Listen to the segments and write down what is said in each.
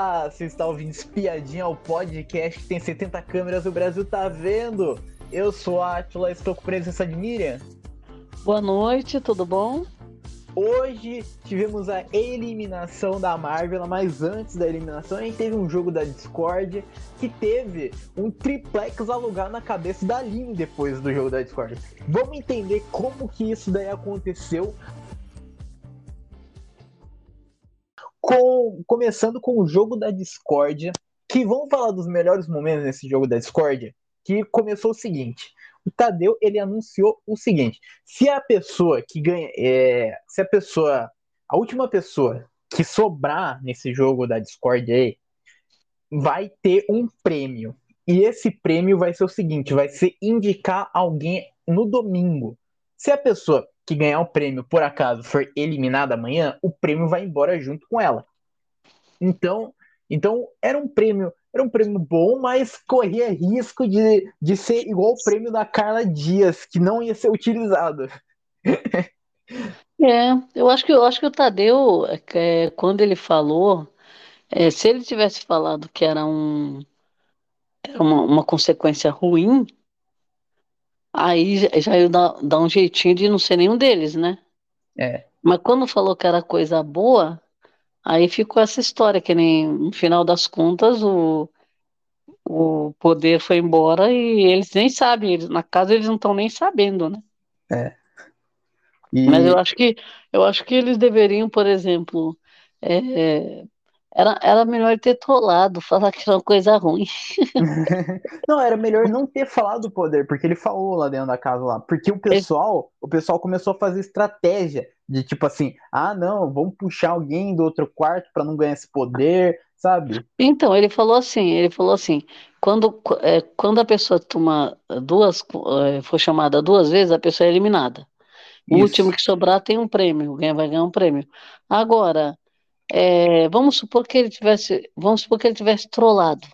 Olá, você está ouvindo Espiadinha, o podcast que tem 70 câmeras, o Brasil tá vendo. Eu sou a Atila, estou com presença de Miriam. Boa noite, tudo bom? Hoje tivemos a eliminação da Marvel, mas antes da eliminação a gente teve um jogo da Discord que teve um triplex alugado na cabeça da Aline depois do jogo da Discord. Vamos entender como que isso daí aconteceu. Com, começando com o jogo da Discord, que vamos falar dos melhores momentos nesse jogo da Discord, que começou o seguinte o Tadeu ele anunciou o seguinte: se a pessoa que ganha, é, se a pessoa, a última pessoa que sobrar nesse jogo da Discord aí, vai ter um prêmio. E esse prêmio vai ser o seguinte: vai ser indicar alguém no domingo. Se a pessoa que ganhar o prêmio por acaso for eliminada amanhã, o prêmio vai embora junto com ela. Então, então era um prêmio era um prêmio bom, mas corria risco de, de ser igual o prêmio da Carla Dias, que não ia ser utilizado. É, eu acho que eu acho que o Tadeu, é, quando ele falou, é, se ele tivesse falado que era um era uma, uma consequência ruim, aí já ia dar, dar um jeitinho de não ser nenhum deles, né? É. Mas quando falou que era coisa boa, Aí ficou essa história, que nem no final das contas o, o poder foi embora e eles nem sabem, eles, na casa eles não estão nem sabendo, né? É. E... Mas eu acho que eu acho que eles deveriam, por exemplo, é, era, era melhor ter trollado, falar que era uma coisa ruim. não, era melhor não ter falado do poder, porque ele falou lá dentro da casa lá. Porque o pessoal, o pessoal começou a fazer estratégia de tipo assim, ah, não, vamos puxar alguém do outro quarto para não ganhar esse poder, sabe? Então, ele falou assim, ele falou assim, quando, é, quando a pessoa toma duas, é, for chamada duas vezes, a pessoa é eliminada. O Isso. último que sobrar tem um prêmio, alguém vai ganhar um prêmio. Agora, é, vamos supor que ele tivesse, vamos supor que ele tivesse trollado.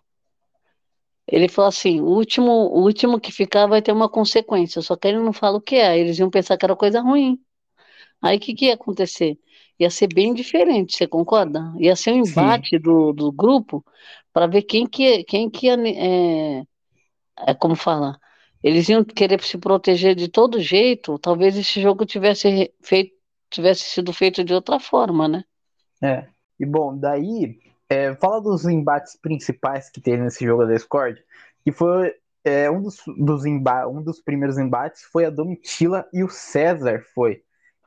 Ele falou assim: o último, o último que ficar vai ter uma consequência, só que ele não fala o que é. Eles iam pensar que era coisa ruim. Aí o que, que ia acontecer? Ia ser bem diferente, você concorda? Ia ser um embate do, do grupo para ver quem que, quem que ia. É, é, como falar? Eles iam querer se proteger de todo jeito. Talvez esse jogo tivesse feito, tivesse sido feito de outra forma, né? É. E bom, daí, é, fala dos embates principais que teve nesse jogo da Discord, que foi é, um, dos, dos um dos primeiros embates foi a Domitila e o César foi.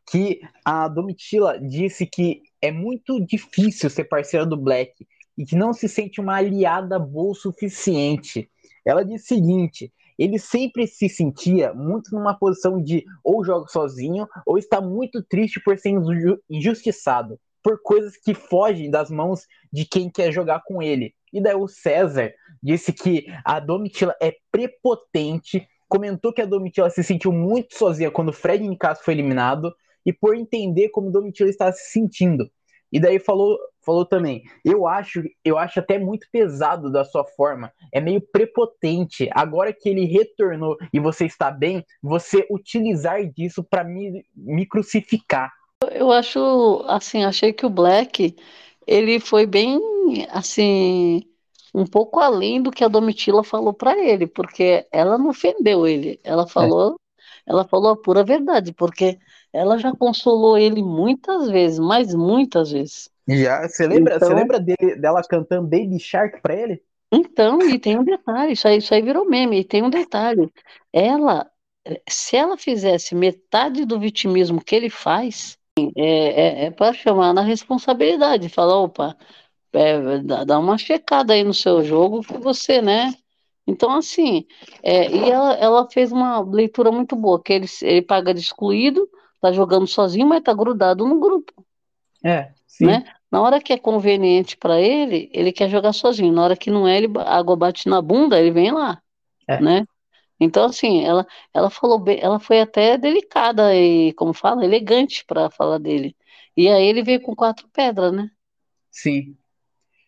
Que a Domitila disse que é muito difícil ser parceira do Black e que não se sente uma aliada boa o suficiente. Ela disse o seguinte: ele sempre se sentia muito numa posição de ou joga sozinho ou está muito triste por ser injustiçado por coisas que fogem das mãos de quem quer jogar com ele. E daí o César disse que a Domitila é prepotente, comentou que a Domitila se sentiu muito sozinha quando o Fred Nicasso foi eliminado e por entender como Domitila estava se sentindo. E daí falou, falou também, eu acho, eu acho até muito pesado da sua forma, é meio prepotente. Agora que ele retornou e você está bem, você utilizar disso para me, me crucificar. Eu acho, assim, achei que o Black, ele foi bem, assim, um pouco além do que a Domitila falou para ele, porque ela não ofendeu ele, ela é. falou, é. ela falou a pura verdade, porque ela já consolou ele muitas vezes, mas muitas vezes. Já, você lembra, então, você lembra dele, dela cantando Baby Shark para ele? Então, e tem um detalhe, isso aí, isso aí virou meme, e tem um detalhe, ela, se ela fizesse metade do vitimismo que ele faz, é, é, é para chamar na responsabilidade, falar, opa, é, dá, uma checada aí no seu jogo que você, né? Então, assim, é, e ela, ela fez uma leitura muito boa, que ele, ele paga de excluído, tá jogando sozinho, mas tá grudado no grupo. É, sim. Né? Na hora que é conveniente para ele, ele quer jogar sozinho. Na hora que não é, ele, a água bate na bunda, ele vem lá, é. né? Então, assim, ela, ela falou bem, ela foi até delicada e, como fala, elegante para falar dele. E aí ele veio com quatro pedras, né? Sim.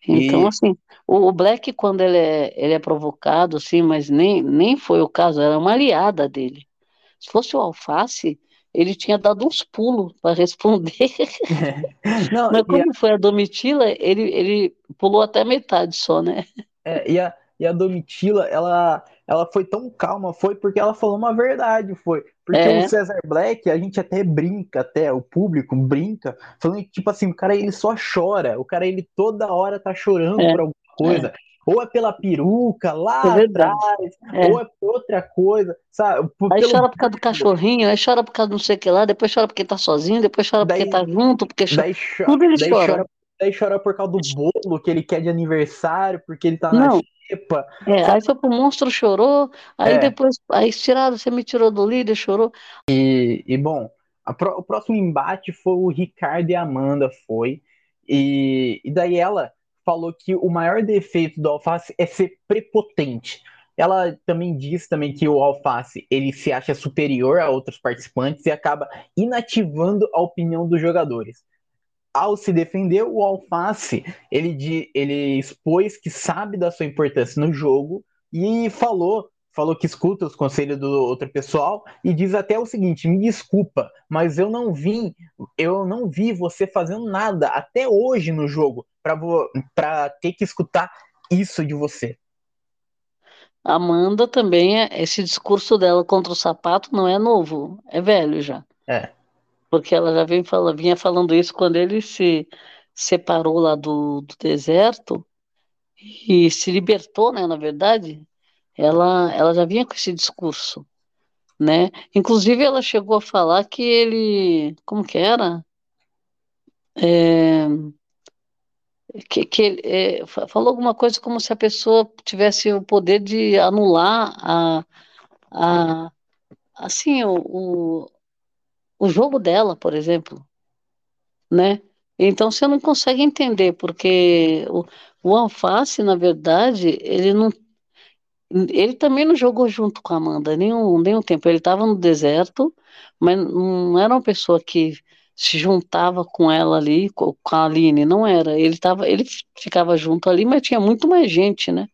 Então, e... assim, o, o, Black, quando ele é, ele é provocado, assim, mas nem, nem foi o caso, era uma aliada dele. Se fosse o Alface, ele tinha dado uns pulos para responder. Não, Mas como a... foi a Domitila, ele, ele pulou até metade só, né? É, e a, e a Domitila, ela, ela foi tão calma, foi porque ela falou uma verdade, foi. Porque é. o Cesar Black, a gente até brinca, até o público brinca, falando que, tipo assim, o cara ele só chora, o cara ele toda hora tá chorando é. por alguma coisa. É. Ou é pela peruca lá é atrás, é. ou é por outra coisa, sabe? Por, aí pelo... chora por causa do cachorrinho, aí chora por causa do não sei o que lá, depois chora porque tá sozinho, depois chora daí, porque tá junto, porque chora. Daí chora, Tudo ele daí chora. chora. Daí chora por causa do bolo que ele quer de aniversário, porque ele tá na Epa. É, aí foi pro monstro, chorou, aí é. depois, aí tiraram, você me tirou do líder, chorou. E, e bom, pro, o próximo embate foi o Ricardo e a Amanda, foi. E, e daí ela falou que o maior defeito do Alface é ser prepotente. Ela também disse também que o Alface ele se acha superior a outros participantes e acaba inativando a opinião dos jogadores ao se defender, o Alface ele, ele expôs que sabe da sua importância no jogo e falou falou que escuta os conselhos do outro pessoal e diz até o seguinte: me desculpa, mas eu não vim, eu não vi você fazendo nada até hoje no jogo para ter que escutar isso de você. Amanda também, é, esse discurso dela contra o sapato não é novo, é velho já. É porque ela já vem fala, vinha falando isso quando ele se separou lá do, do deserto e se libertou, né, na verdade, ela, ela já vinha com esse discurso, né? Inclusive ela chegou a falar que ele, como que era? É, que, que é, falou alguma coisa como se a pessoa tivesse o poder de anular a, a assim o o jogo dela, por exemplo, né? Então você não consegue entender, porque o, o Alface, na verdade, ele não ele também não jogou junto com a Amanda nenhum, nenhum tempo. Ele estava no deserto, mas não era uma pessoa que se juntava com ela ali, com a Aline, não era. Ele tava, ele ficava junto ali, mas tinha muito mais gente, né?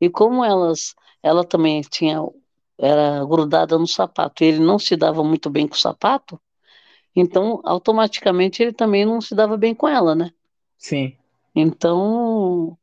E como elas, ela também tinha era grudada no sapato, e ele não se dava muito bem com o sapato, então automaticamente ele também não se dava bem com ela, né? Sim. Então.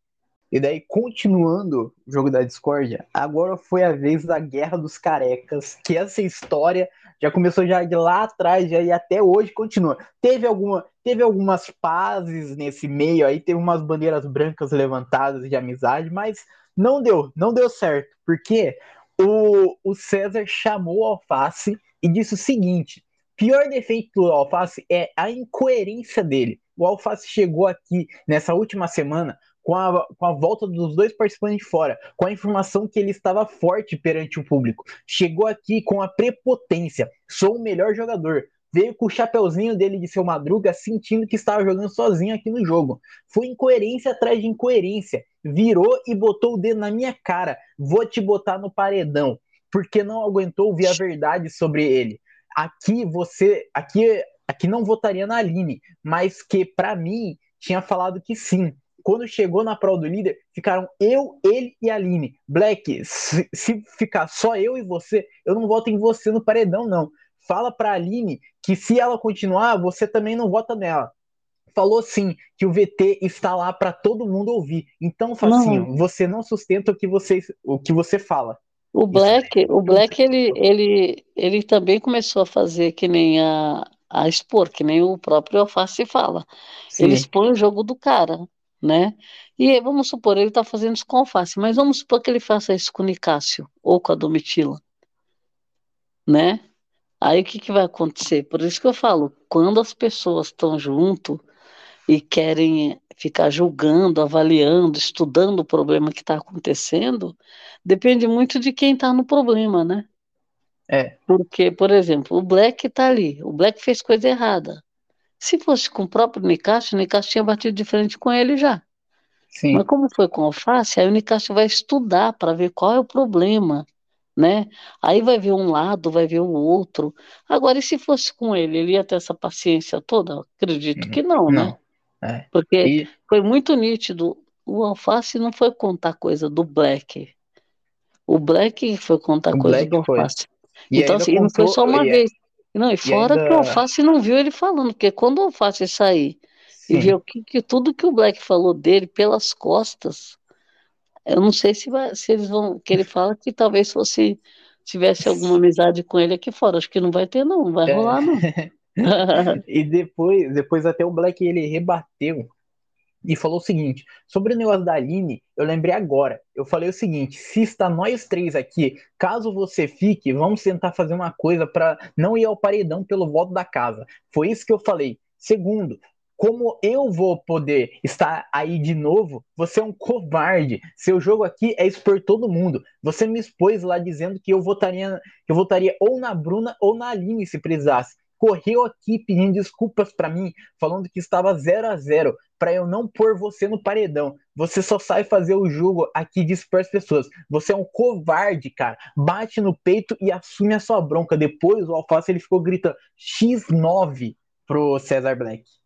E daí, continuando o jogo da discórdia, agora foi a vez da Guerra dos Carecas, que essa história já começou já de lá atrás já, e até hoje continua. Teve, alguma, teve algumas pazes nesse meio aí, teve umas bandeiras brancas levantadas de amizade, mas não deu, não deu certo, porque o, o César chamou o Alface e disse o seguinte: pior defeito do Alface é a incoerência dele. O Alface chegou aqui nessa última semana com a, com a volta dos dois participantes de fora, com a informação que ele estava forte perante o público. Chegou aqui com a prepotência: sou o melhor jogador, veio com o chapeuzinho dele de seu Madruga, sentindo que estava jogando sozinho aqui no jogo. Foi incoerência atrás de incoerência. Virou e botou o dedo na minha cara. Vou te botar no paredão, porque não aguentou ouvir a verdade sobre ele. Aqui você, aqui, aqui não votaria na Aline, mas que para mim tinha falado que sim. Quando chegou na prova do líder, ficaram eu, ele e a Aline. Black, se, se ficar só eu e você, eu não voto em você no paredão, não fala para a Aline que se ela continuar, você também não vota nela. Falou sim que o VT está lá para todo mundo ouvir. Então, Facinho, não. você não sustenta o que você, o que você fala. O Black, o Black ele, ele, ele também começou a fazer que nem a, a expor, que nem o próprio Alface fala. Sim. Ele expõe o jogo do cara, né? E vamos supor, ele está fazendo isso com Alface, mas vamos supor que ele faça isso com o Nicásio ou com a Domitila, né? Aí o que, que vai acontecer? Por isso que eu falo, quando as pessoas estão junto e querem ficar julgando, avaliando, estudando o problema que está acontecendo, depende muito de quem está no problema, né? É. Porque, por exemplo, o Black está ali, o Black fez coisa errada. Se fosse com o próprio Nicasso, o Nicasso tinha batido de frente com ele já. Sim. Mas como foi com o Alface, aí o Nicasso vai estudar para ver qual é o problema né? Aí vai ver um lado, vai ver o outro. Agora, e se fosse com ele, ele ia ter essa paciência toda? Acredito que não, não. né? É. Porque e... foi muito nítido. O Alface não foi contar coisa do Black. O Black foi contar o coisa Black do Alface. Então, assim, contou, não foi só uma e é vez. Não, e fora e ainda... que o Alface não viu ele falando, porque quando o Alface sair Sim. e ver o que, que, tudo que o Black falou dele pelas costas, eu não sei se, vai, se eles vão. Que ele fala que talvez fosse tivesse alguma amizade com ele aqui fora. Acho que não vai ter, não, não vai é. rolar, não. e depois, depois até o Black ele rebateu e falou o seguinte: sobre o negócio da Aline, eu lembrei agora. Eu falei o seguinte: se está nós três aqui, caso você fique, vamos tentar fazer uma coisa para não ir ao paredão pelo voto da casa. Foi isso que eu falei. Segundo, como eu vou poder estar aí de novo, você é um covarde. Seu jogo aqui é expor todo mundo. Você me expôs lá dizendo que eu votaria, que eu votaria ou na Bruna ou na Aline se precisasse correu aqui pedindo desculpas para mim, falando que estava 0 a 0 para eu não pôr você no paredão. Você só sai fazer o jogo aqui de expor as pessoas. Você é um covarde, cara. Bate no peito e assume a sua bronca. Depois o Alface ele ficou gritando X9 pro Cesar Black.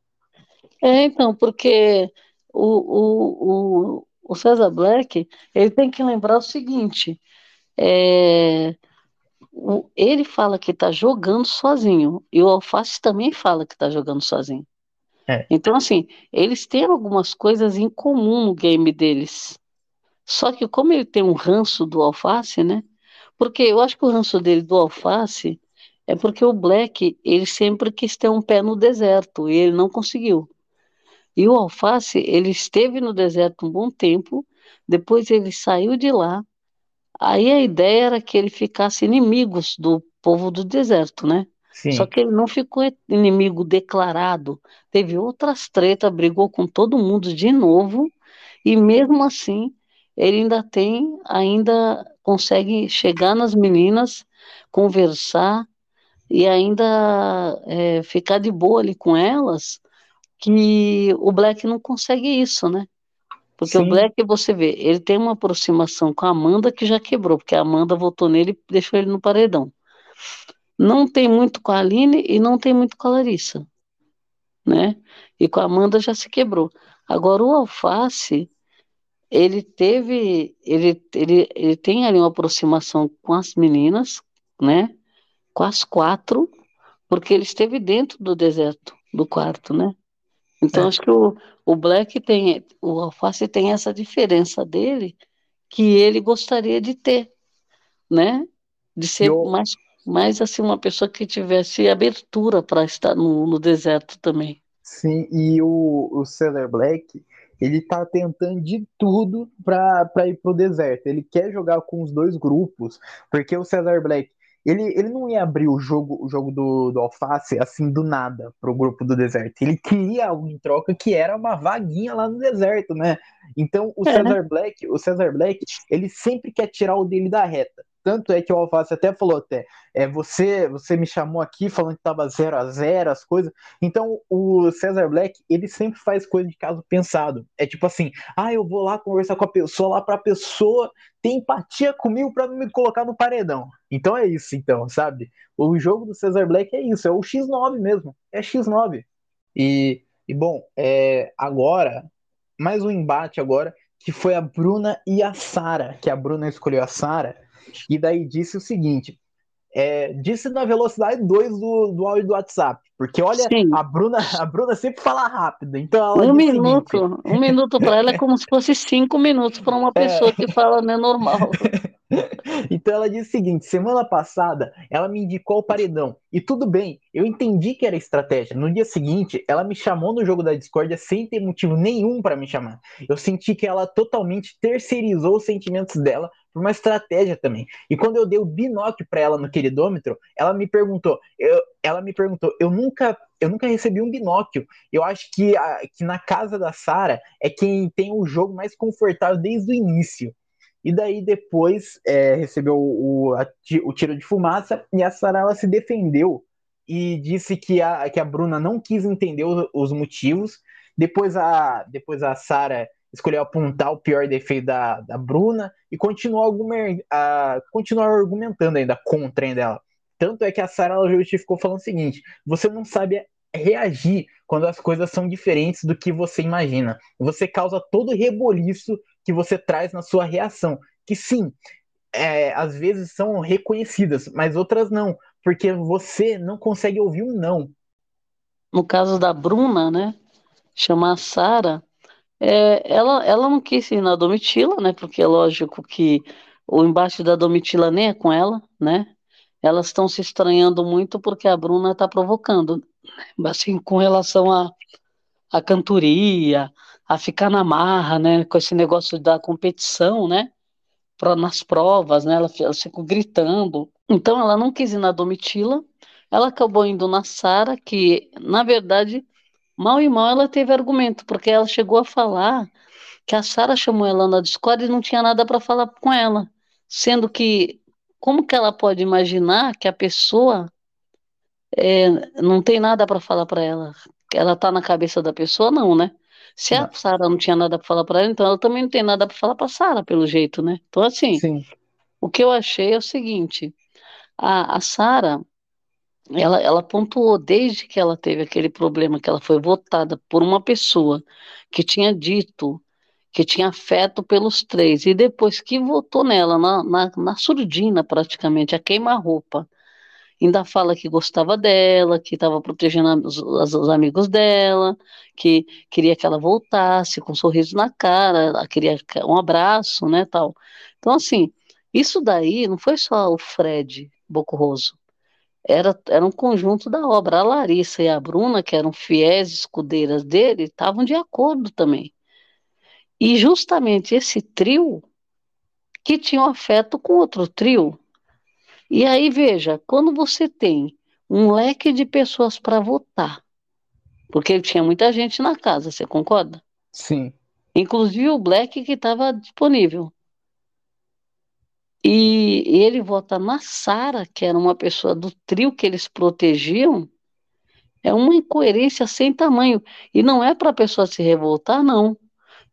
É, então, porque o, o, o, o Cesar Black ele tem que lembrar o seguinte: é, ele fala que está jogando sozinho e o Alface também fala que está jogando sozinho. É. Então, assim, eles têm algumas coisas em comum no game deles. Só que como ele tem um ranço do Alface, né? Porque eu acho que o ranço dele do Alface é porque o Black, ele sempre quis ter um pé no deserto e ele não conseguiu. E o Alface, ele esteve no deserto um bom tempo, depois ele saiu de lá, Aí a ideia era que ele ficasse inimigos do povo do deserto, né? Sim. Só que ele não ficou inimigo declarado. Teve outras tretas, brigou com todo mundo de novo, e mesmo assim ele ainda tem, ainda consegue chegar nas meninas, conversar e ainda é, ficar de boa ali com elas, que o Black não consegue isso, né? Porque Sim. o Black, você vê, ele tem uma aproximação com a Amanda que já quebrou, porque a Amanda votou nele e deixou ele no paredão. Não tem muito com a Aline e não tem muito com a Larissa, né? E com a Amanda já se quebrou. Agora, o Alface, ele teve, ele, ele, ele tem ali uma aproximação com as meninas, né? Com as quatro, porque ele esteve dentro do deserto, do quarto, né? Então, é. acho que o, o Black tem, o Alface tem essa diferença dele que ele gostaria de ter, né? De ser Eu... mais, mais assim, uma pessoa que tivesse abertura para estar no, no deserto também. Sim, e o, o Cesar Black, ele tá tentando de tudo para ir pro deserto. Ele quer jogar com os dois grupos, porque o Cesar Black, ele, ele não ia abrir o jogo, o jogo do, do Alface assim do nada pro grupo do deserto. Ele queria algo em troca que era uma vaguinha lá no deserto, né? Então o é. Cesar Black, o Cesar Black, ele sempre quer tirar o dele da reta. Tanto é que o Alface até falou até, é, você, você me chamou aqui falando que tava 0 a 0 as coisas. Então o Cesar Black, ele sempre faz coisa de caso pensado. É tipo assim, ah, eu vou lá conversar com a pessoa lá pra pessoa ter empatia comigo para não me colocar no paredão. Então é isso, então, sabe? O jogo do Cesar Black é isso, é o X9 mesmo, é X9. E, e bom, é, agora, mais um embate agora, que foi a Bruna e a Sara, que a Bruna escolheu a Sara, e daí disse o seguinte: é, disse na velocidade 2 do, do áudio do WhatsApp. Porque olha, a Bruna, a Bruna sempre fala rápido. Então um minuto, seguinte... um minuto para ela é como se fosse cinco minutos para uma é. pessoa é. que fala né, normal. então ela disse o seguinte: semana passada ela me indicou o paredão. E tudo bem, eu entendi que era estratégia. No dia seguinte, ela me chamou no jogo da discórdia sem ter motivo nenhum para me chamar. Eu senti que ela totalmente terceirizou os sentimentos dela por uma estratégia também. E quando eu dei o binóculo para ela no queridômetro, ela me perguntou, eu, ela me perguntou, eu nunca, eu nunca recebi um binóculo. Eu acho que, a, que na casa da Sara é quem tem o jogo mais confortável desde o início. E daí depois é, recebeu o, a, o tiro de fumaça e a Sarah se defendeu e disse que a, que a Bruna não quis entender os, os motivos. Depois a, depois a Sarah escolheu apontar o pior defeito da, da Bruna e continuou, alguma, a, continuar argumentando ainda contra ainda ela. Tanto é que a Sarah justificou falando o seguinte: você não sabe reagir quando as coisas são diferentes do que você imagina. Você causa todo o reboliço que você traz na sua reação. Que sim, é, às vezes são reconhecidas, mas outras não. porque você não consegue ouvir um não. No caso da Bruna, né? Chamar a Sara, é, ela, ela não quis ir na Domitila, né? Porque é lógico que o embate da Domitila nem é com ela, né? Elas estão se estranhando muito porque a Bruna está provocando, assim, com relação a, a cantoria, a ficar na marra, né? Com esse negócio da competição, né? Pra, nas provas, né? Elas, elas ficam gritando. Então ela não quis ir na Domitila, ela acabou indo na Sara, que na verdade, mal e mal ela teve argumento, porque ela chegou a falar que a Sara chamou ela na Discord e não tinha nada para falar com ela, sendo que como que ela pode imaginar que a pessoa é, não tem nada para falar para ela? Ela está na cabeça da pessoa, não, né? Se a Sara não tinha nada para falar para ela, então ela também não tem nada para falar para Sara, pelo jeito, né? Então assim, Sim. o que eu achei é o seguinte: a, a Sara, ela, ela pontuou desde que ela teve aquele problema, que ela foi votada por uma pessoa que tinha dito que tinha afeto pelos três, e depois que votou nela, na, na, na surdina praticamente, a queima-roupa, ainda fala que gostava dela, que estava protegendo os, os, amigos dela, que queria que ela voltasse com um sorriso na cara, queria um abraço, né, tal. Então, assim, isso daí não foi só o Fred Bocoroso, era, era um conjunto da obra. A Larissa e a Bruna, que eram fiéis escudeiras dele, estavam de acordo também. E justamente esse trio que tinha um afeto com outro trio. E aí, veja, quando você tem um leque de pessoas para votar, porque ele tinha muita gente na casa, você concorda? Sim. Inclusive o Black que estava disponível. E ele vota na Sara, que era uma pessoa do trio que eles protegiam. É uma incoerência sem tamanho. E não é para a pessoa se revoltar, não.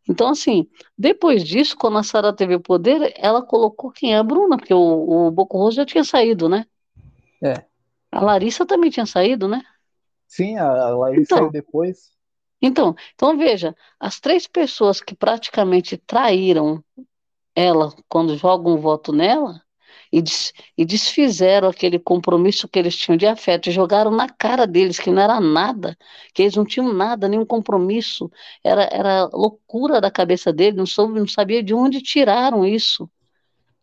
Então, assim, depois disso, quando a Sara teve o poder, ela colocou quem é a Bruna, porque o, o Boco Roso já tinha saído, né? É. A Larissa também tinha saído, né? Sim, a Larissa então, saiu depois. Então, então, veja, as três pessoas que praticamente traíram ela quando jogam um voto nela e, des, e desfizeram aquele compromisso que eles tinham de afeto, e jogaram na cara deles que não era nada, que eles não tinham nada, nenhum compromisso, era, era loucura da cabeça deles, não, soube, não sabia de onde tiraram isso,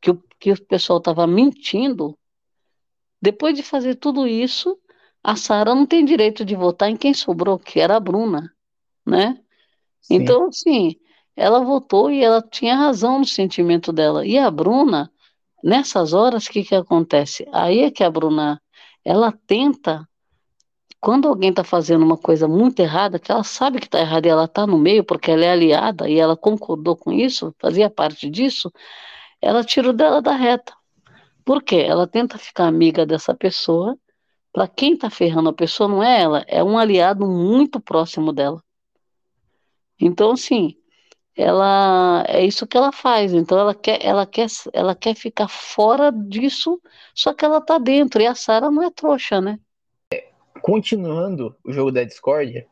que o, que o pessoal estava mentindo. Depois de fazer tudo isso, a Sara não tem direito de votar em quem sobrou, que era a Bruna, né? Sim. Então, assim, ela votou e ela tinha razão no sentimento dela. E a Bruna, nessas horas, o que, que acontece? Aí é que a Bruna, ela tenta, quando alguém está fazendo uma coisa muito errada, que ela sabe que está errada e ela está no meio porque ela é aliada e ela concordou com isso, fazia parte disso, ela tira dela da reta. Por quê? Ela tenta ficar amiga dessa pessoa, para quem está ferrando a pessoa não é ela, é um aliado muito próximo dela. Então, assim, ela é isso que ela faz. Então ela quer, ela quer, ela quer ficar fora disso, só que ela está dentro. E a Sara não é trouxa, né? Continuando o jogo da Discord,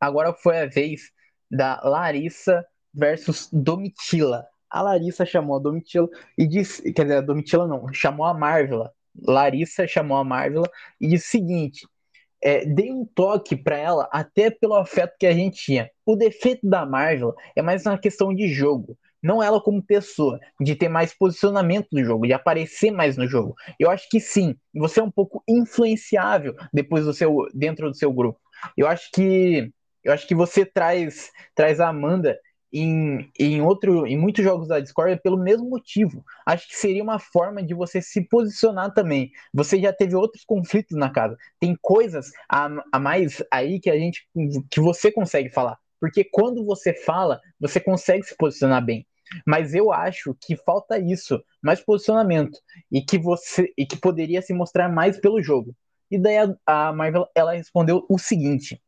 agora foi a vez da Larissa versus Domitila. A Larissa chamou a Domitila e disse, quer dizer, a Domitila não, chamou a Marvela. Larissa chamou a Marvela e disse o seguinte: é, dei um toque para ela até pelo afeto que a gente tinha. O defeito da Marvel é mais uma questão de jogo, não ela como pessoa, de ter mais posicionamento no jogo, de aparecer mais no jogo. Eu acho que sim, você é um pouco influenciável depois do seu dentro do seu grupo. Eu acho que eu acho que você traz traz a Amanda em, em, outro, em muitos jogos da Discord é pelo mesmo motivo. Acho que seria uma forma de você se posicionar também. Você já teve outros conflitos na casa. Tem coisas a, a mais aí que a gente que você consegue falar. Porque quando você fala, você consegue se posicionar bem. Mas eu acho que falta isso, mais posicionamento e que você e que poderia se mostrar mais pelo jogo. E daí a, a Marvel ela respondeu o seguinte: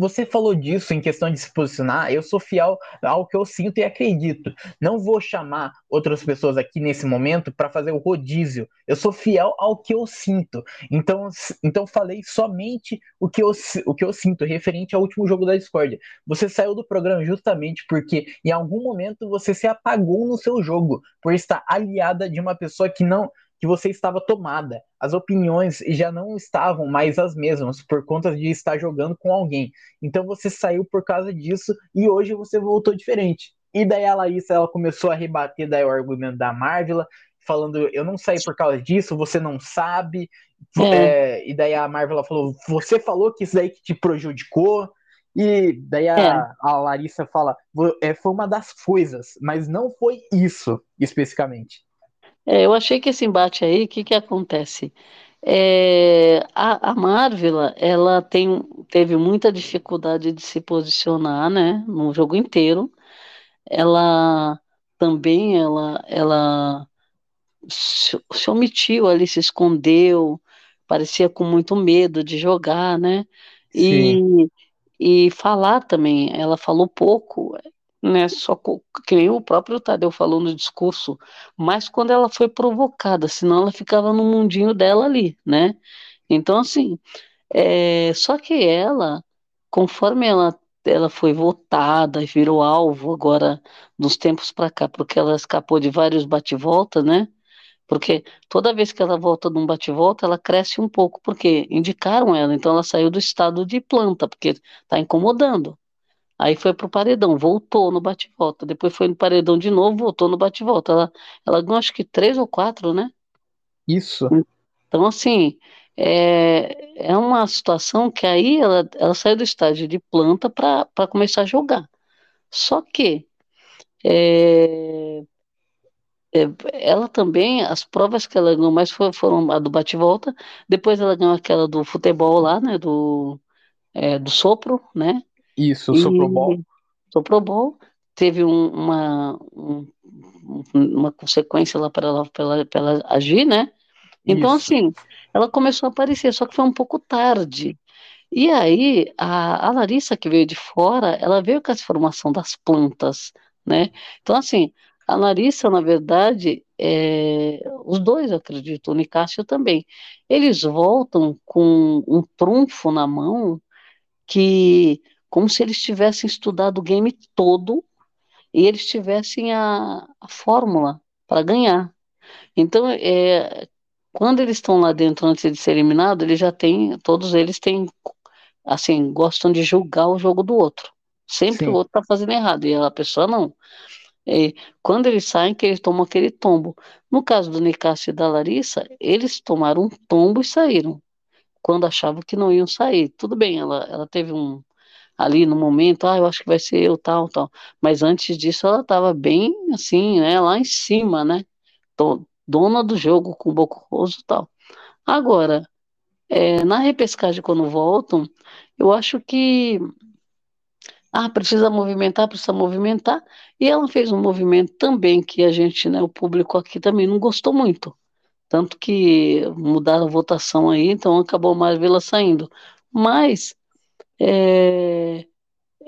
você falou disso em questão de se posicionar. Eu sou fiel ao que eu sinto e acredito. Não vou chamar outras pessoas aqui nesse momento para fazer o rodízio. Eu sou fiel ao que eu sinto. Então, então falei somente o que, eu, o que eu sinto referente ao último jogo da Discord. Você saiu do programa justamente porque em algum momento você se apagou no seu jogo por estar aliada de uma pessoa que não que você estava tomada. As opiniões já não estavam mais as mesmas por conta de estar jogando com alguém. Então você saiu por causa disso e hoje você voltou diferente. E daí a Larissa ela começou a rebater daí o argumento da Marvel, falando eu não saí por causa disso, você não sabe. É. É, e daí a Marvel falou, você falou que isso daí que te prejudicou. E daí a, é. a Larissa fala, é, foi uma das coisas, mas não foi isso especificamente. É, eu achei que esse embate aí, o que, que acontece? É, a, a Marvel, ela tem, teve muita dificuldade de se posicionar, né, no jogo inteiro. Ela também, ela, ela se, se omitiu ali, se escondeu, parecia com muito medo de jogar, né? E, e falar também, ela falou pouco, né? Só que nem o próprio Tadeu falou no discurso, mas quando ela foi provocada, senão ela ficava no mundinho dela ali, né? Então, assim, é, só que ela, conforme ela, ela foi votada e virou alvo agora dos tempos para cá, porque ela escapou de vários bate-volta, né? Porque toda vez que ela volta de um bate-volta, ela cresce um pouco, porque indicaram ela, então ela saiu do estado de planta, porque está incomodando. Aí foi pro paredão, voltou no bate-volta. Depois foi no paredão de novo, voltou no bate-volta. Ela, ela ganhou acho que três ou quatro, né? Isso. Então, assim, é, é uma situação que aí ela, ela saiu do estágio de planta para começar a jogar. Só que é, é, ela também, as provas que ela ganhou mais foram, foram a do bate-volta, depois ela ganhou aquela do futebol lá, né? Do, é, do sopro, né? Isso, soprobol. Soprobol. Teve um, uma, um, uma consequência lá para ela, ela, ela agir, né? Então, Isso. assim, ela começou a aparecer, só que foi um pouco tarde. E aí, a, a Larissa, que veio de fora, ela veio com essa formação das plantas, né? Então, assim, a Larissa, na verdade, é, os dois, acredito, o Nicásio também, eles voltam com um trunfo na mão que como se eles tivessem estudado o game todo e eles tivessem a, a fórmula para ganhar. Então, é, quando eles estão lá dentro antes de ser eliminado, eles já têm, todos eles têm, assim, gostam de julgar o jogo do outro. Sempre Sim. o outro está fazendo errado e a pessoa não. E quando eles saem, que eles tomam aquele tombo. No caso do Nicásio e da Larissa, eles tomaram um tombo e saíram. Quando achavam que não iam sair. Tudo bem, ela, ela teve um, ali no momento, ah, eu acho que vai ser eu, tal, tal. Mas antes disso ela estava bem assim, né, lá em cima, né? Dona do jogo com o Bocoroso e tal. Agora, é, na repescagem, quando voltam, eu acho que ah, precisa movimentar, precisa movimentar. E ela fez um movimento também que a gente, né, o público aqui também não gostou muito. Tanto que mudaram a votação aí, então acabou mais vê-la saindo. Mas é,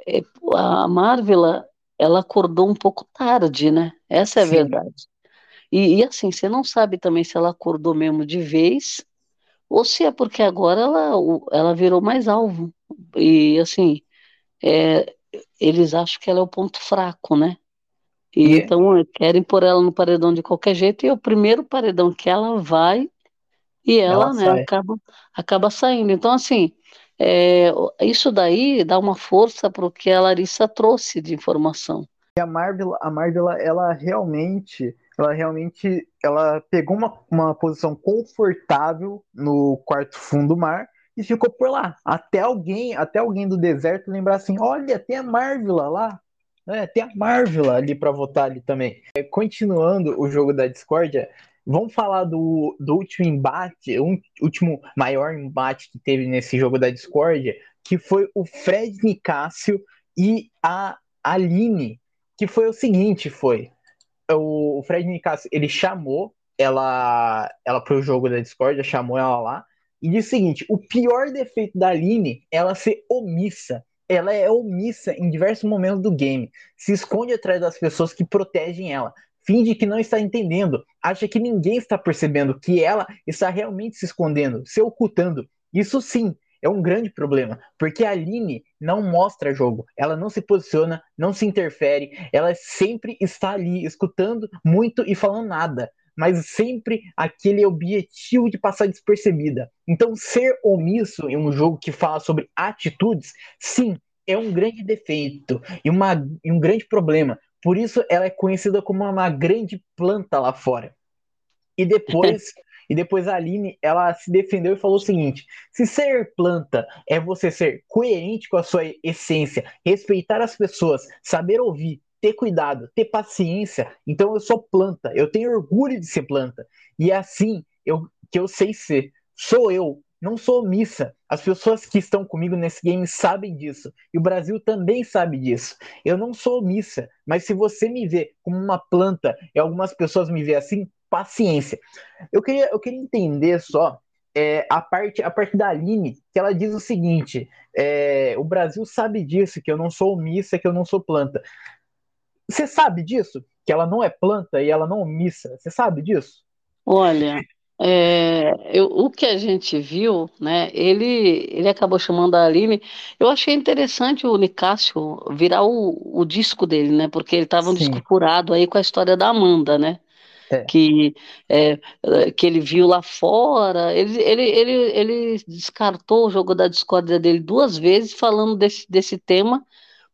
é, a Marvel, ela acordou um pouco tarde, né? Essa é a Sim. verdade. E, e, assim, você não sabe também se ela acordou mesmo de vez, ou se é porque agora ela, ela virou mais alvo. E assim, é, eles acham que ela é o ponto fraco, né? E, e então querem pôr ela no paredão de qualquer jeito, e é o primeiro paredão que ela vai, e ela, ela né, acaba, acaba saindo. Então, assim, é, isso daí dá uma força para o que a Larissa trouxe de informação. E a Marvel, a Marvel, ela realmente, ela realmente, ela pegou uma, uma posição confortável no quarto fundo do mar e ficou por lá. Até alguém, até alguém do deserto lembrar assim, olha, tem a Marvel lá, é, tem a Marvel ali para votar ali também. É, continuando o jogo da discórdia, Vamos falar do, do último embate, o um, último maior embate que teve nesse jogo da Discord, que foi o Fred Nicásio e a Aline, que foi o seguinte, foi o, o Fred Nicásio, ele chamou ela ela para o jogo da Discord, chamou ela lá e disse o seguinte: o pior defeito da Aline é ela ser omissa. Ela é omissa em diversos momentos do game, se esconde atrás das pessoas que protegem ela finge que não está entendendo, acha que ninguém está percebendo que ela está realmente se escondendo, se ocultando. Isso sim é um grande problema, porque a Aline não mostra jogo, ela não se posiciona, não se interfere, ela sempre está ali escutando muito e falando nada. mas sempre aquele objetivo de passar despercebida. Então, ser omisso em um jogo que fala sobre atitudes, sim, é um grande defeito e, uma, e um grande problema. Por isso, ela é conhecida como uma grande planta lá fora. E depois E depois a Aline, ela se defendeu e falou o seguinte: se ser planta é você ser coerente com a sua essência, respeitar as pessoas, saber ouvir, ter cuidado, ter paciência, então eu sou planta, eu tenho orgulho de ser planta. E é assim eu, que eu sei ser. Sou eu, não sou omissa. As pessoas que estão comigo nesse game sabem disso. E o Brasil também sabe disso. Eu não sou omissa, mas se você me vê como uma planta e algumas pessoas me vê assim, paciência. Eu queria, eu queria entender só é, a parte a parte da Aline, que ela diz o seguinte: é, o Brasil sabe disso, que eu não sou omissa, que eu não sou planta. Você sabe disso? Que ela não é planta e ela não omissa? Você sabe disso? Olha, é, eu, o que a gente viu, né? Ele, ele acabou chamando a Aline. Eu achei interessante o Nicásio virar o, o disco dele, né? Porque ele estava um disco furado aí com a história da Amanda, né? É. Que, é, que ele viu lá fora. Ele, ele, ele, ele descartou o jogo da discórdia dele duas vezes falando desse, desse tema,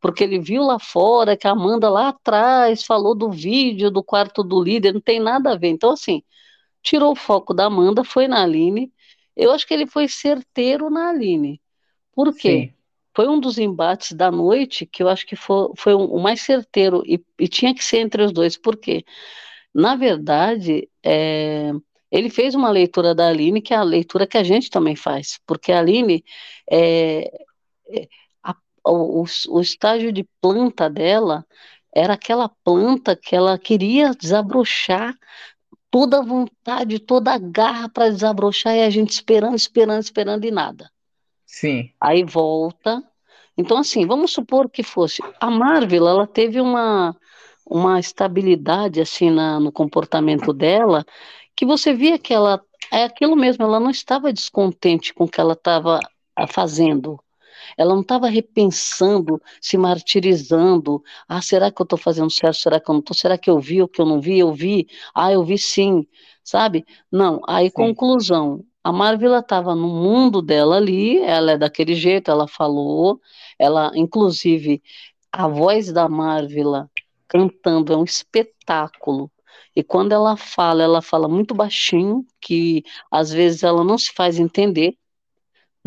porque ele viu lá fora que a Amanda lá atrás falou do vídeo do quarto do líder, não tem nada a ver. Então, assim, tirou o foco da Amanda, foi na Aline. Eu acho que ele foi certeiro na Aline. Por quê? Sim. Foi um dos embates da noite que eu acho que foi, foi o mais certeiro e, e tinha que ser entre os dois. Por quê? Na verdade, é, ele fez uma leitura da Aline, que é a leitura que a gente também faz, porque a Aline, é, é, a, o, o estágio de planta dela era aquela planta que ela queria desabrochar toda a vontade, toda a garra para desabrochar e a gente esperando, esperando, esperando e nada. Sim. Aí volta. Então, assim, vamos supor que fosse. A Marvel, ela teve uma, uma estabilidade assim na, no comportamento dela, que você via que ela é aquilo mesmo, ela não estava descontente com o que ela estava fazendo. Ela não estava repensando, se martirizando. Ah, será que eu estou fazendo certo? Será que eu não estou? Será que eu vi o que eu não vi? Eu vi. Ah, eu vi sim. Sabe? Não. Aí, sim. conclusão. A Marvel estava no mundo dela ali, ela é daquele jeito, ela falou, ela, inclusive, a voz da Marvel cantando, é um espetáculo. E quando ela fala, ela fala muito baixinho, que às vezes ela não se faz entender,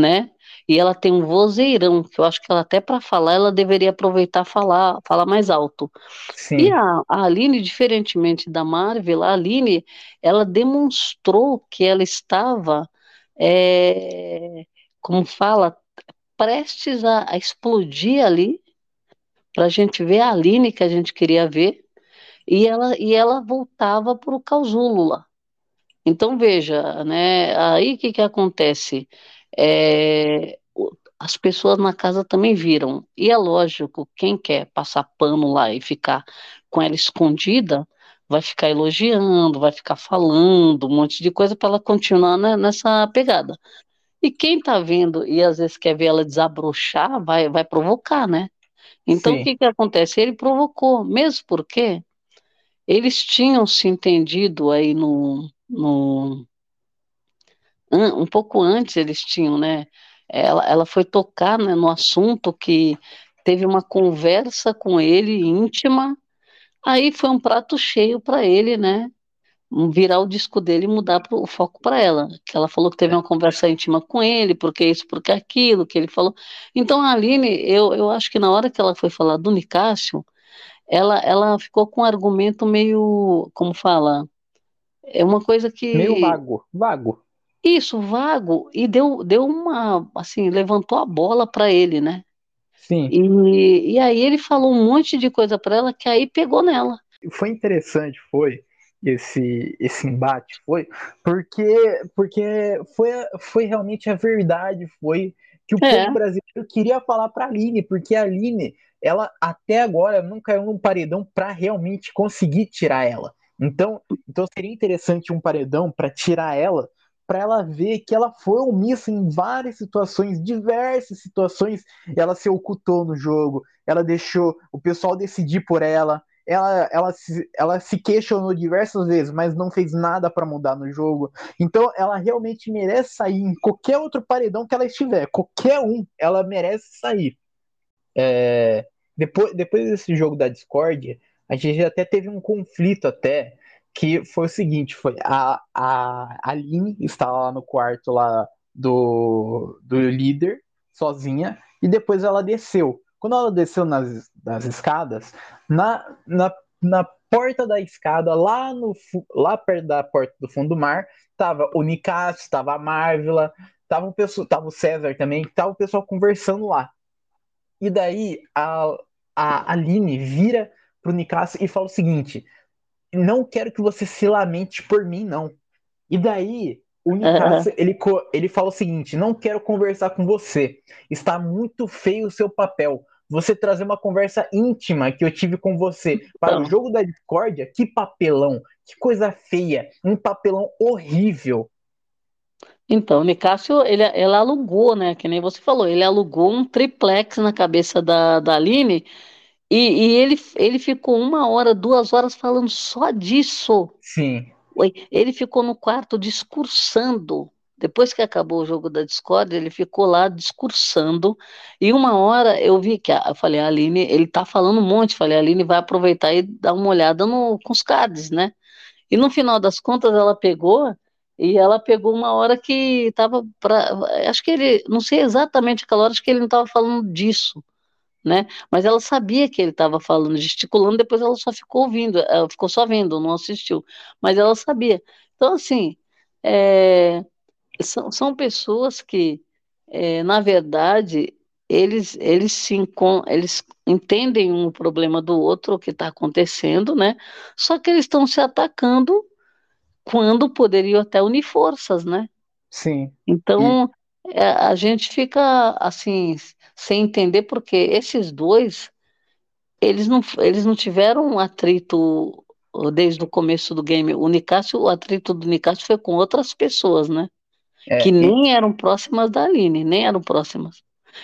né? E ela tem um vozeirão, que eu acho que ela até para falar, ela deveria aproveitar falar, falar mais alto. Sim. E a, a Aline, diferentemente da Marvel, a Aline, ela demonstrou que ela estava, é, como fala, prestes a, a explodir ali, para a gente ver a Aline que a gente queria ver, e ela, e ela voltava para o casulo lá. Então, veja, né, aí o que, que acontece? É, as pessoas na casa também viram, e é lógico, quem quer passar pano lá e ficar com ela escondida, vai ficar elogiando, vai ficar falando um monte de coisa para ela continuar né, nessa pegada. E quem está vendo e às vezes quer ver ela desabrochar, vai, vai provocar, né? Então, Sim. o que, que acontece? Ele provocou, mesmo porque eles tinham se entendido aí no, no um pouco antes eles tinham, né? Ela, ela foi tocar né, no assunto que teve uma conversa com ele íntima, aí foi um prato cheio para ele, né? virar o disco dele e mudar pro, o foco para ela. Que ela falou que teve uma conversa íntima com ele, porque isso, porque aquilo, que ele falou. Então a Aline, eu, eu acho que na hora que ela foi falar do Nicásio, ela, ela ficou com um argumento meio, como fala, é uma coisa que... Meio vago, vago. Isso, vago, e deu, deu uma, assim, levantou a bola para ele, né? Sim. E, e aí ele falou um monte de coisa para ela que aí pegou nela. Foi interessante, foi, esse, esse embate foi porque porque foi, foi realmente a verdade foi que o é. povo brasileiro queria falar para a Aline porque a Aline ela até agora não caiu num paredão para realmente conseguir tirar ela então então seria interessante um paredão para tirar ela para ela ver que ela foi omissa em várias situações, diversas situações, ela se ocultou no jogo, ela deixou o pessoal decidir por ela, ela, ela, se, ela se questionou diversas vezes, mas não fez nada para mudar no jogo. Então ela realmente merece sair em qualquer outro paredão que ela estiver. Qualquer um, ela merece sair. É, depois, depois desse jogo da Discord, a gente até teve um conflito até, que foi o seguinte, foi a, a Aline estava lá no quarto lá do, do líder, sozinha, e depois ela desceu. Quando ela desceu nas, nas escadas, na, na, na porta da escada, lá, no, lá perto da porta do fundo do mar, tava o Nicasso, tava a Marvela, tava o, pessoal, tava o César também, tava o pessoal conversando lá. E daí a, a Aline vira pro Nicasso e fala o seguinte: não quero que você se lamente por mim, não. E daí o Nicasso, uhum. ele, ele fala o seguinte: não quero conversar com você. Está muito feio o seu papel você trazer uma conversa íntima que eu tive com você para então. o jogo da discórdia, que papelão, que coisa feia, um papelão horrível. Então, o Nicásio, ele, ele alugou, né, que nem você falou, ele alugou um triplex na cabeça da, da Aline e, e ele, ele ficou uma hora, duas horas falando só disso. Sim. Ele ficou no quarto discursando depois que acabou o jogo da Discord, ele ficou lá discursando. E uma hora eu vi que, eu falei, a Aline, ele tá falando um monte. Falei, a Aline vai aproveitar e dar uma olhada no, com os cards, né? E no final das contas, ela pegou. E ela pegou uma hora que estava para. Acho que ele. Não sei exatamente aquela hora, acho que ele não estava falando disso. Né? Mas ela sabia que ele estava falando, gesticulando, depois ela só ficou ouvindo, ela ficou só vendo, não assistiu. Mas ela sabia. Então, assim, é, são, são pessoas que, é, na verdade, eles, eles, se, eles entendem um problema do outro, o que está acontecendo, né? Só que eles estão se atacando quando poderiam até unir forças, né? Sim. Então, e... é, a gente fica, assim, sem entender, porque esses dois, eles não, eles não tiveram um atrito desde o começo do game. O Nicásio, o atrito do Nicásio foi com outras pessoas, né? É, que nem eram próximas da Aline, nem eram próximas.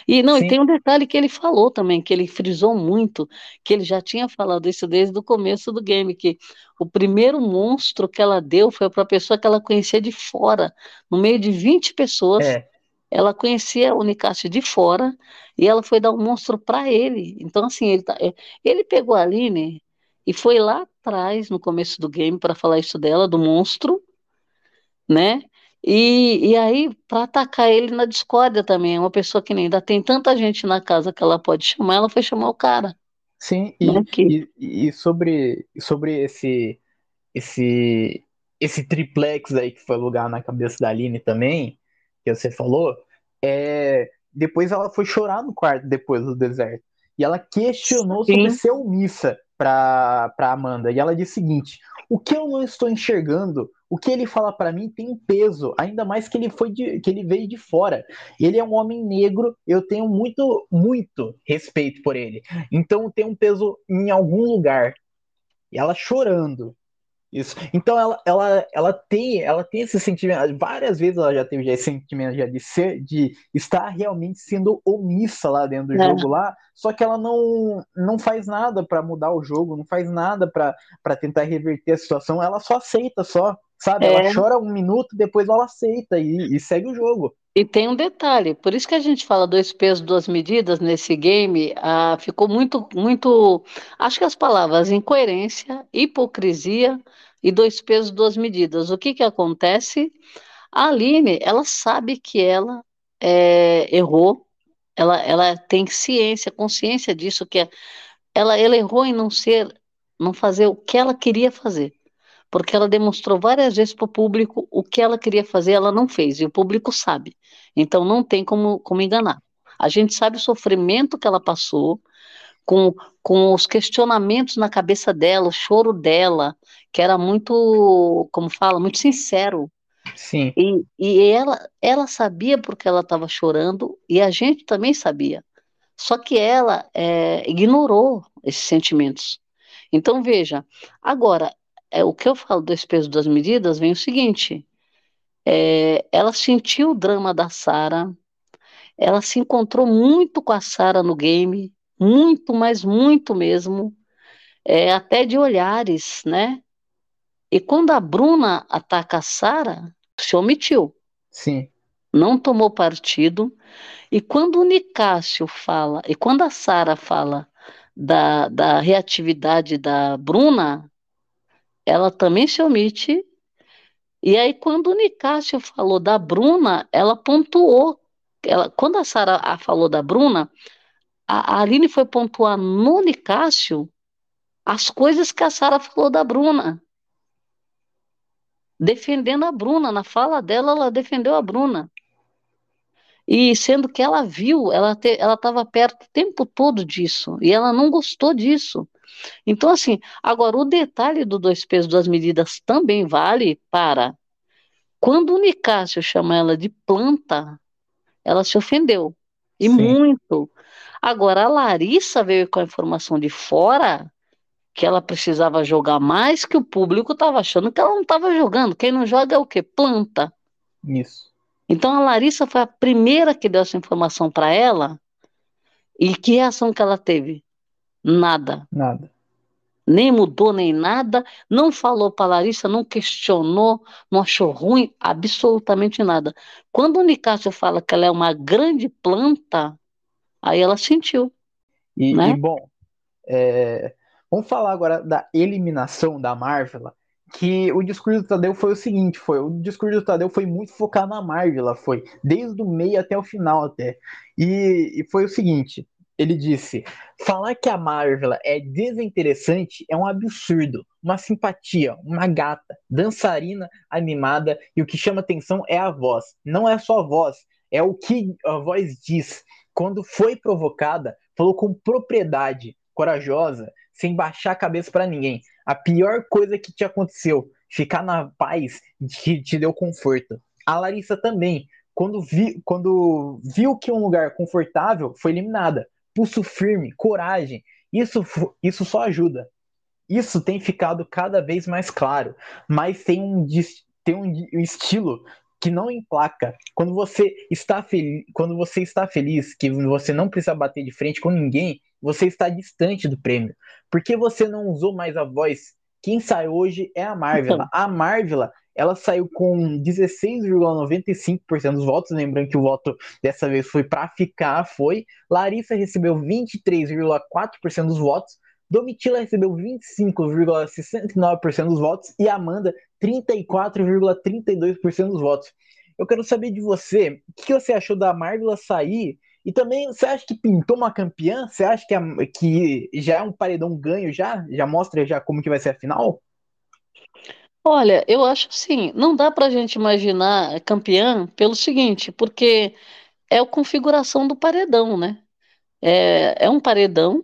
E não, Sim. e tem um detalhe que ele falou também, que ele frisou muito, que ele já tinha falado isso desde o começo do game, que o primeiro monstro que ela deu foi para a pessoa que ela conhecia de fora, no meio de 20 pessoas. É. Ela conhecia o Nicásio de fora e ela foi dar um monstro para ele. Então, assim, ele, tá, é, ele pegou a Aline e foi lá atrás, no começo do game, para falar isso dela, do monstro, né? E, e aí, para atacar ele na discórdia também, é uma pessoa que nem ainda tem tanta gente na casa que ela pode chamar, ela foi chamar o cara. Sim, e, né, que... e, e, sobre, sobre esse, esse, esse triplex aí que foi lugar na cabeça da Aline também, que você falou, é, depois ela foi chorar no quarto depois do deserto. E ela questionou Sim. sobre ser omissa para Amanda. E ela disse o seguinte: o que eu não estou enxergando o que ele fala para mim tem um peso, ainda mais que ele foi de, que ele veio de fora. Ele é um homem negro, eu tenho muito, muito respeito por ele. Então tem um peso em algum lugar. E ela chorando. Isso. Então ela, ela, ela tem ela tem esse sentimento. Várias vezes ela já teve já esse sentimento já de ser de estar realmente sendo omissa lá dentro do é. jogo lá. Só que ela não, não faz nada para mudar o jogo, não faz nada para tentar reverter a situação. Ela só aceita só. Sabe? É. Ela chora um minuto, depois ela aceita e, e, segue o jogo. E tem um detalhe, por isso que a gente fala dois pesos, duas medidas nesse game, ah, ficou muito, muito. Acho que as palavras incoerência, hipocrisia e dois pesos, duas medidas. O que que acontece? A Aline, ela sabe que ela é, errou, ela, ela tem ciência, consciência disso, que é, ela, ela errou em não ser, não fazer o que ela queria fazer porque ela demonstrou várias vezes para o público o que ela queria fazer, ela não fez, e o público sabe. Então não tem como, como enganar. A gente sabe o sofrimento que ela passou, com, com os questionamentos na cabeça dela, o choro dela, que era muito, como fala, muito sincero. Sim. E, e ela, ela sabia porque ela estava chorando, e a gente também sabia. Só que ela é, ignorou esses sentimentos. Então, veja, agora, é, o que eu falo desse peso das medidas vem o seguinte: é, ela sentiu o drama da Sara, ela se encontrou muito com a Sara no game, muito, mas muito mesmo. é, até de olhares, né? E quando a Bruna ataca a Sara, se omitiu. Sim. Não tomou partido. E quando o Nicásio fala, e quando a Sara fala da, da reatividade da Bruna, ela também se omite. E aí, quando o Nicásio falou da Bruna, ela pontuou. Ela, quando a Sara falou da Bruna, a, a Aline foi pontuar no Nicásio as coisas que a Sara falou da Bruna. Defendendo a Bruna. Na fala dela, ela defendeu a Bruna. E sendo que ela viu, ela estava perto o tempo todo disso. E ela não gostou disso. Então, assim, agora o detalhe do dois pesos, duas medidas também vale para quando o Nicásio chama ela de planta, ela se ofendeu. E Sim. muito. Agora, a Larissa veio com a informação de fora que ela precisava jogar mais, que o público estava achando que ela não estava jogando. Quem não joga é o quê? Planta. Isso. Então a Larissa foi a primeira que deu essa informação para ela. E que reação que ela teve? Nada. Nada. Nem mudou, nem nada. Não falou para Larissa, não questionou, não achou ruim, absolutamente nada. Quando o Nicásio fala que ela é uma grande planta, aí ela sentiu. E, né? e bom, é, Vamos falar agora da eliminação da Marvel, que o discurso do Tadeu foi o seguinte, foi o discurso do Tadeu foi muito focado na Marvel, foi desde o meio até o final até. E, e foi o seguinte, ele disse: falar que a Marvel é desinteressante é um absurdo, uma simpatia, uma gata, dançarina, animada, e o que chama atenção é a voz. Não é só a voz, é o que a voz diz. Quando foi provocada, falou com propriedade, corajosa, sem baixar a cabeça para ninguém. A pior coisa que te aconteceu, ficar na paz, te, te deu conforto. A Larissa também, quando, vi, quando viu que um lugar confortável, foi eliminada. Pulso firme, coragem, isso, isso só ajuda. Isso tem ficado cada vez mais claro, mas tem um, tem um estilo que não emplaca. Quando você está feliz, quando você está feliz, que você não precisa bater de frente com ninguém, você está distante do prêmio. Por que você não usou mais a voz? Quem sai hoje é a Marvel. Então. A Marvel, ela saiu com 16,95% dos votos. Lembrando que o voto dessa vez foi para ficar, foi. Larissa recebeu 23,4% dos votos. Domitila recebeu 25,69% dos votos e Amanda 34,32% dos votos. Eu quero saber de você, o que você achou da Marvel sair e também, você acha que pintou uma campeã? Você acha que, é, que já é um paredão ganho já? Já mostra já como que vai ser a final? Olha, eu acho assim, não dá para a gente imaginar campeã pelo seguinte, porque é a configuração do paredão, né? É, é um paredão.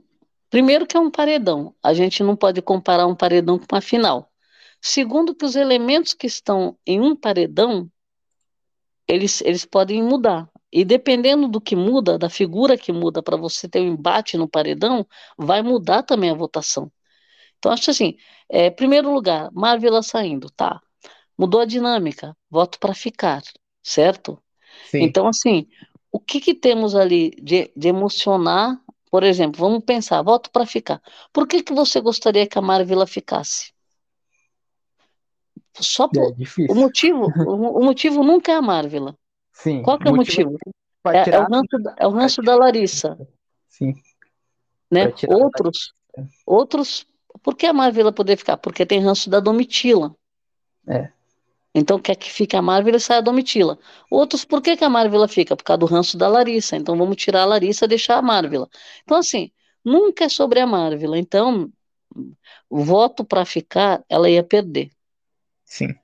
Primeiro que é um paredão. A gente não pode comparar um paredão com uma final. Segundo que os elementos que estão em um paredão, eles, eles podem mudar. E dependendo do que muda, da figura que muda para você ter um embate no paredão, vai mudar também a votação. Então, acho assim, é, primeiro lugar, Marvel saindo, tá. Mudou a dinâmica, voto para ficar, certo? Sim. Então, assim, o que, que temos ali de, de emocionar? Por exemplo, vamos pensar, voto para ficar. Por que, que você gostaria que a Marvel ficasse? Só por, é o motivo, o, motivo nunca é a Marvel. Sim. Qual que é o motivo? É, é, o ranço, da, é o ranço da Larissa. Sim. Né? Outros, outros. Por que a Marvel poder ficar? Porque tem ranço da Domitila. É. Então quer que fique a Marvel e saia a Domitila. Outros, por que, que a Marvel fica? Por causa do ranço da Larissa. Então vamos tirar a Larissa e deixar a Marvel. Então, assim, nunca é sobre a Marvel. Então, voto para ficar, ela ia perder. Sim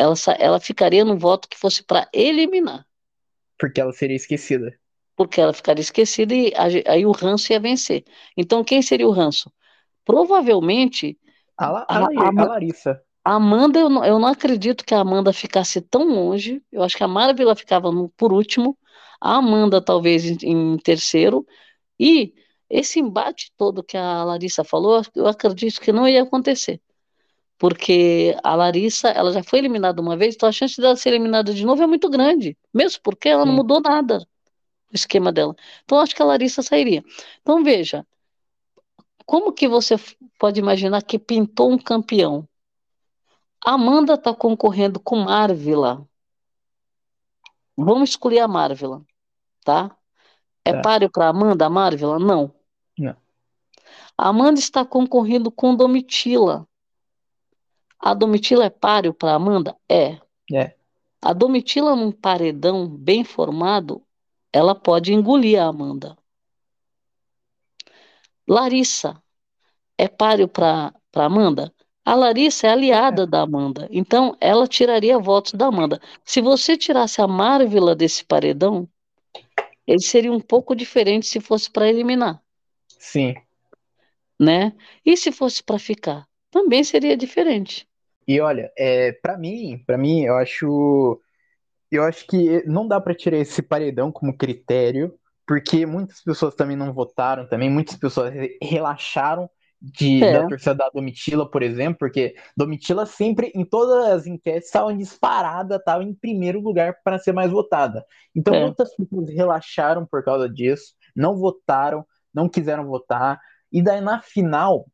ela, ela ficaria no voto que fosse para eliminar. Porque ela seria esquecida. Porque ela ficaria esquecida e aí o ranço ia vencer. Então, quem seria o ranço? Provavelmente. A, a, a, a Larissa. A Amanda, eu não, eu não acredito que a Amanda ficasse tão longe. Eu acho que a Maravilha ficava no, por último. A Amanda, talvez, em, em terceiro. E esse embate todo que a Larissa falou, eu acredito que não ia acontecer porque a Larissa ela já foi eliminada uma vez, então a chance dela ser eliminada de novo é muito grande, mesmo porque ela não mudou nada o esquema dela. Então acho que a Larissa sairia. Então veja, como que você pode imaginar que pintou um campeão? Amanda está concorrendo com Marvila. Vamos escolher a Marvila, tá? É tá. páreo para Amanda, a Marvila? Não. Não. Amanda está concorrendo com Domitila. A Domitila é páreo para Amanda? É. É. A Domitila num paredão bem formado, ela pode engolir a Amanda. Larissa é páreo para Amanda? A Larissa é aliada é. da Amanda, então ela tiraria votos da Amanda. Se você tirasse a Marvila desse paredão, ele seria um pouco diferente se fosse para eliminar. Sim. Né? E se fosse para ficar? Também seria diferente. E olha, é, para mim, para mim, eu acho, eu acho que não dá para tirar esse paredão como critério, porque muitas pessoas também não votaram, também muitas pessoas relaxaram de, é. da torcida da Domitila, por exemplo, porque Domitila sempre, em todas as enquetes, estava disparada, estava em primeiro lugar para ser mais votada. Então, é. muitas pessoas relaxaram por causa disso, não votaram, não quiseram votar, e daí na final,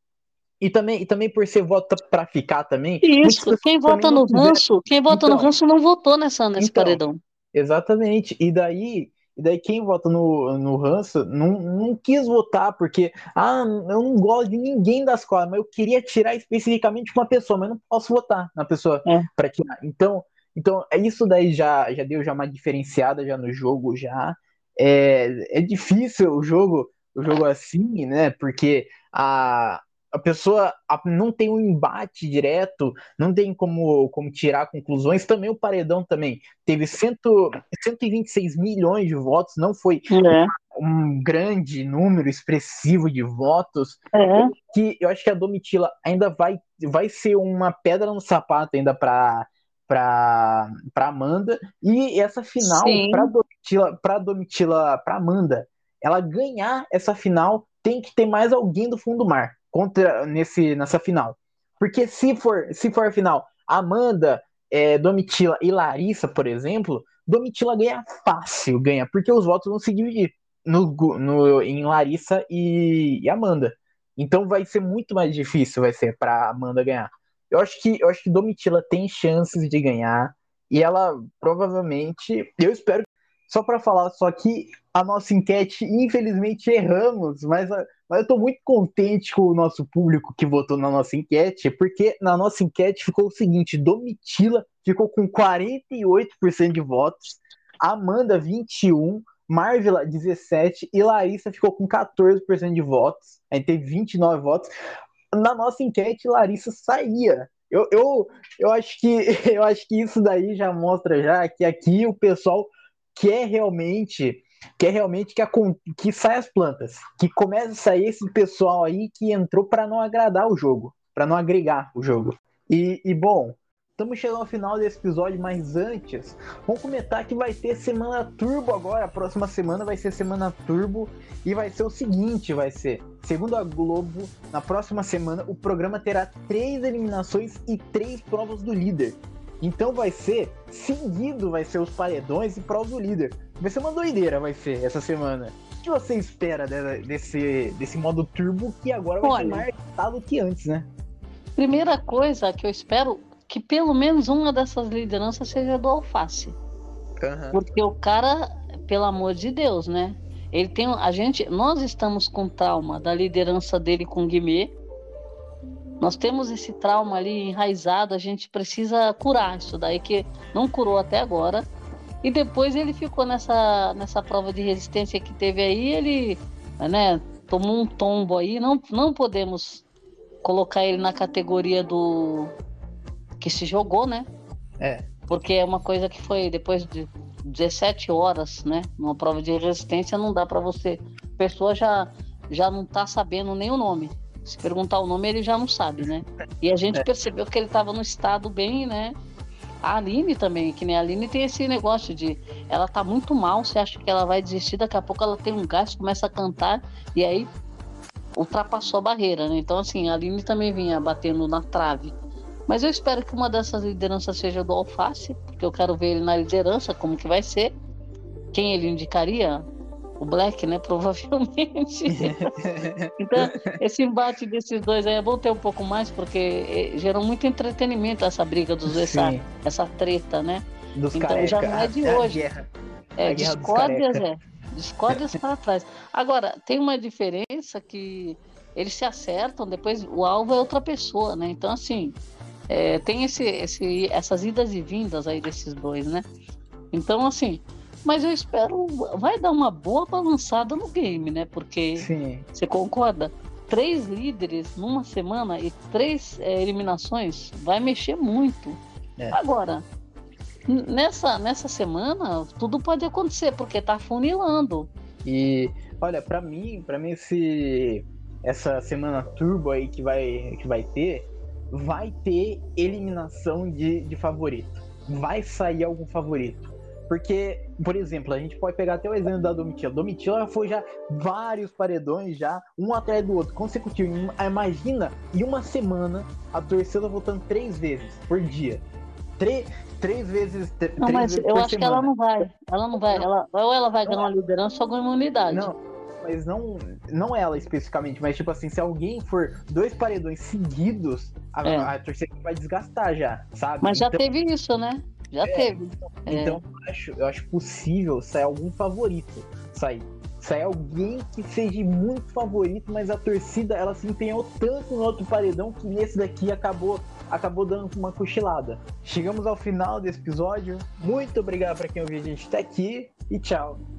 e também, e também por ser voto para ficar também. Isso, quem vota no ranço, quem vota então, no ranço não votou nessa, nesse então, paredão. Exatamente. E daí e daí quem vota no, no ranço não, não quis votar, porque ah, eu não gosto de ninguém das quadras, mas eu queria tirar especificamente uma pessoa, mas não posso votar na pessoa é. para tirar. Então, então, é isso daí já, já deu já uma diferenciada já no jogo já. É, é difícil o jogo, o jogo assim, né? Porque a, a pessoa não tem um embate direto, não tem como, como tirar conclusões. Também o Paredão também teve cento, 126 milhões de votos, não foi é. um grande número expressivo de votos. É. Que eu acho que a Domitila ainda vai, vai ser uma pedra no sapato ainda para para Amanda e essa final para Domitila para Domitila para Amanda ela ganhar essa final tem que ter mais alguém do fundo do mar contra nesse nessa final. Porque se for se for a final, Amanda, é, Domitila e Larissa, por exemplo, Domitila ganha fácil, ganha, porque os votos vão se dividir no, no, em Larissa e, e Amanda. Então vai ser muito mais difícil, vai ser para Amanda ganhar. Eu acho que eu acho que Domitila tem chances de ganhar e ela provavelmente, eu espero só para falar só que a nossa enquete, infelizmente erramos, mas mas eu estou muito contente com o nosso público que votou na nossa enquete, porque na nossa enquete ficou o seguinte: Domitila ficou com 48% de votos, Amanda 21%, Marvila 17% e Larissa ficou com 14% de votos. A gente teve 29 votos. Na nossa enquete, Larissa saía. Eu, eu, eu, acho que, eu acho que isso daí já mostra já que aqui o pessoal quer realmente que é realmente que, a, que sai as plantas, que começa a sair esse pessoal aí que entrou para não agradar o jogo, para não agregar o jogo. E, e bom, estamos chegando ao final desse episódio, mas antes, vamos comentar que vai ter semana turbo agora, a próxima semana vai ser semana turbo e vai ser o seguinte, vai ser, segundo a Globo, na próxima semana o programa terá três eliminações e três provas do líder. Então vai ser seguido, vai ser os paredões e prova do líder. Vai ser uma doideira, vai ser essa semana. O que você espera desse, desse modo turbo que agora vai Olha, ser mais agitado que antes, né? Primeira coisa que eu espero que pelo menos uma dessas lideranças seja do Alface. Uhum. Porque o cara, pelo amor de Deus, né? Ele tem. A gente. Nós estamos com trauma da liderança dele com o Guimê nós temos esse trauma ali enraizado, a gente precisa curar isso daí que não curou até agora. E depois ele ficou nessa, nessa prova de resistência que teve aí, ele né, tomou um tombo aí. Não, não podemos colocar ele na categoria do que se jogou, né? É. Porque é uma coisa que foi depois de 17 horas, né? Numa prova de resistência não dá para você. A pessoa já, já não tá sabendo nem o nome. Se perguntar o nome, ele já não sabe, né? E a gente é. percebeu que ele estava no estado bem, né? A Aline também, que nem a Aline tem esse negócio de ela tá muito mal, você acha que ela vai desistir, daqui a pouco ela tem um gás, começa a cantar e aí ultrapassou a barreira, né? Então assim, a Aline também vinha batendo na trave. Mas eu espero que uma dessas lideranças seja do Alface, porque eu quero ver ele na liderança, como que vai ser. Quem ele indicaria? O Black, né? Provavelmente. então, esse embate desses dois aí é bom ter um pouco mais, porque eh, gerou muito entretenimento essa briga dos dois, essa, essa treta, né? Dos então careca, já não é de a hoje. guerra. É, A guerra dos discórdias, é. Discórdias para trás. Agora, tem uma diferença que eles se acertam, depois o alvo é outra pessoa, né? Então, assim, é, tem esse, esse, essas idas e vindas aí desses dois, né? Então, assim, mas eu espero, vai dar uma boa balançada no game, né? Porque Sim. você concorda? Três líderes numa semana e três é, eliminações vai mexer muito. É. Agora, nessa, nessa semana, tudo pode acontecer, porque tá funilando. E olha, pra mim, para mim esse essa semana turbo aí que vai que vai ter, vai ter eliminação de, de favorito. Vai sair algum favorito. Porque, por exemplo, a gente pode pegar até o exemplo da Domitila. Domitila foi já vários paredões já, um atrás do outro, consecutivo. Im- Imagina, em uma semana, a torcida votando três vezes por dia. Três, três vezes, t- Não, três mas vezes eu acho que semana. ela não vai. Ela não vai. Ela, ou ela vai ganhar uma liderança ou ganhar imunidade. Não, mas não, não ela especificamente, mas tipo assim, se alguém for dois paredões seguidos, a, É. a torcida vai desgastar já, sabe? Mas já então, teve isso, né? Já teve. É. Então eu acho, eu acho possível sair algum favorito. Sair. Sair alguém que seja muito favorito, mas a torcida ela se empenhou tanto no outro paredão que nesse daqui acabou acabou dando uma cochilada. Chegamos ao final desse episódio. Muito obrigado para quem ouviu a gente até aqui e tchau.